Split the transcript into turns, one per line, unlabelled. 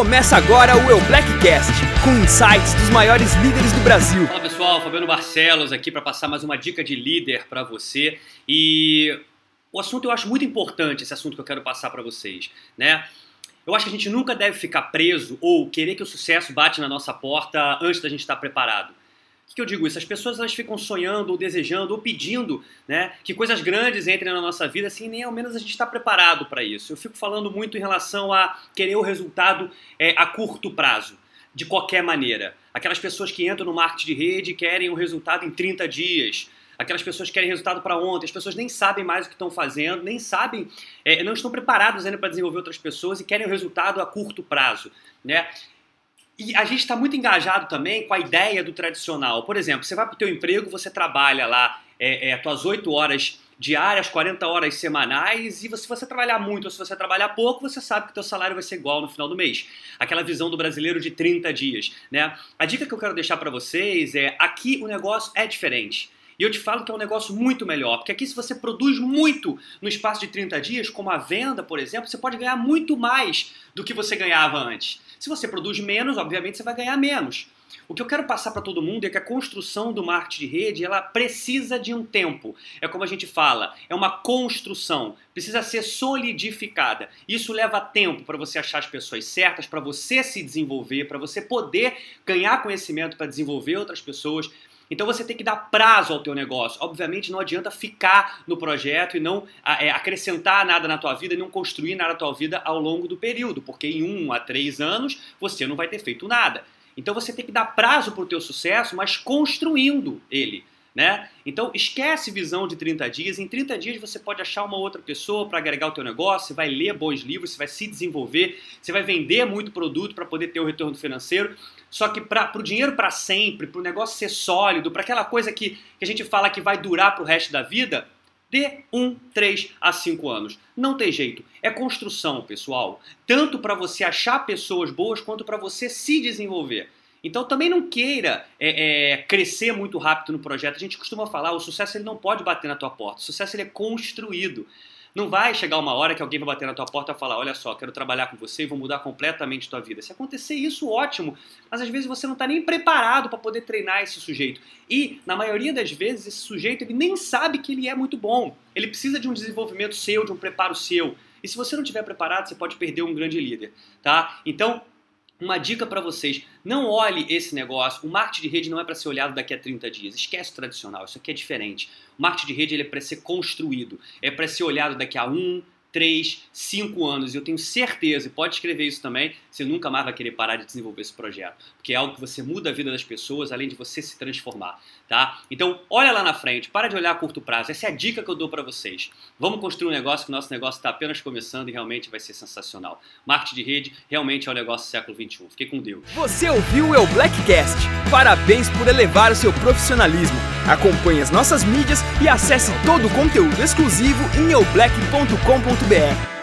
Começa agora o Eu Blackcast, com insights dos maiores líderes do Brasil.
Fala pessoal, Fabiano Barcelos aqui para passar mais uma dica de líder para você. E o assunto eu acho muito importante, esse assunto que eu quero passar para vocês, né? Eu acho que a gente nunca deve ficar preso ou querer que o sucesso bate na nossa porta antes da gente estar preparado. O que eu digo isso? As pessoas elas ficam sonhando, ou desejando, ou pedindo né, que coisas grandes entrem na nossa vida, assim, nem ao menos a gente está preparado para isso. Eu fico falando muito em relação a querer o resultado é, a curto prazo, de qualquer maneira. Aquelas pessoas que entram no marketing de rede querem o resultado em 30 dias. Aquelas pessoas que querem resultado para ontem, as pessoas nem sabem mais o que estão fazendo, nem sabem, é, não estão preparados ainda para desenvolver outras pessoas e querem o resultado a curto prazo. Né? E a gente está muito engajado também com a ideia do tradicional. Por exemplo, você vai para o teu emprego, você trabalha lá é, é, tuas 8 horas diárias, 40 horas semanais, e se você trabalhar muito ou se você trabalhar pouco, você sabe que o teu salário vai ser igual no final do mês. Aquela visão do brasileiro de 30 dias. Né? A dica que eu quero deixar para vocês é, aqui o negócio é diferente. E eu te falo que é um negócio muito melhor, porque aqui se você produz muito no espaço de 30 dias, como a venda, por exemplo, você pode ganhar muito mais do que você ganhava antes. Se você produz menos, obviamente você vai ganhar menos. O que eu quero passar para todo mundo é que a construção do marketing de rede, ela precisa de um tempo. É como a gente fala, é uma construção, precisa ser solidificada. Isso leva tempo para você achar as pessoas certas, para você se desenvolver, para você poder ganhar conhecimento para desenvolver outras pessoas. Então você tem que dar prazo ao teu negócio. Obviamente não adianta ficar no projeto e não é, acrescentar nada na tua vida e não construir nada na tua vida ao longo do período, porque em um a três anos você não vai ter feito nada. Então você tem que dar prazo para o teu sucesso, mas construindo ele. Né? Então esquece visão de 30 dias. Em 30 dias você pode achar uma outra pessoa para agregar o teu negócio, você vai ler bons livros, você vai se desenvolver, você vai vender muito produto para poder ter o retorno financeiro. Só que para o dinheiro para sempre, para o negócio ser sólido, para aquela coisa que, que a gente fala que vai durar para o resto da vida, de 1, 3 a 5 anos. Não tem jeito. É construção, pessoal. Tanto para você achar pessoas boas quanto para você se desenvolver. Então também não queira é, é, crescer muito rápido no projeto. A gente costuma falar, o sucesso ele não pode bater na tua porta. O sucesso ele é construído. Não vai chegar uma hora que alguém vai bater na tua porta e falar, olha só, quero trabalhar com você e vou mudar completamente tua vida. Se acontecer isso, ótimo. Mas às vezes você não está nem preparado para poder treinar esse sujeito. E, na maioria das vezes, esse sujeito ele nem sabe que ele é muito bom. Ele precisa de um desenvolvimento seu, de um preparo seu. E se você não estiver preparado, você pode perder um grande líder, tá? Então, uma dica para vocês: não olhe esse negócio. O marketing de rede não é para ser olhado daqui a 30 dias. Esquece o tradicional, isso aqui é diferente. O marketing de rede ele é para ser construído, é para ser olhado daqui a um, 3, 5 anos. E eu tenho certeza, e pode escrever isso também, você nunca mais vai querer parar de desenvolver esse projeto. Porque é algo que você muda a vida das pessoas, além de você se transformar, tá? Então, olha lá na frente, para de olhar a curto prazo. Essa é a dica que eu dou para vocês. Vamos construir um negócio que o nosso negócio está apenas começando e realmente vai ser sensacional. Marketing de rede realmente é o negócio do século 21. Fiquei com Deus.
Você ouviu o El Blackcast? Parabéns por elevar o seu profissionalismo. Acompanhe as nossas mídias e acesse todo o conteúdo exclusivo em eublack.com.br www.cultura.com.br.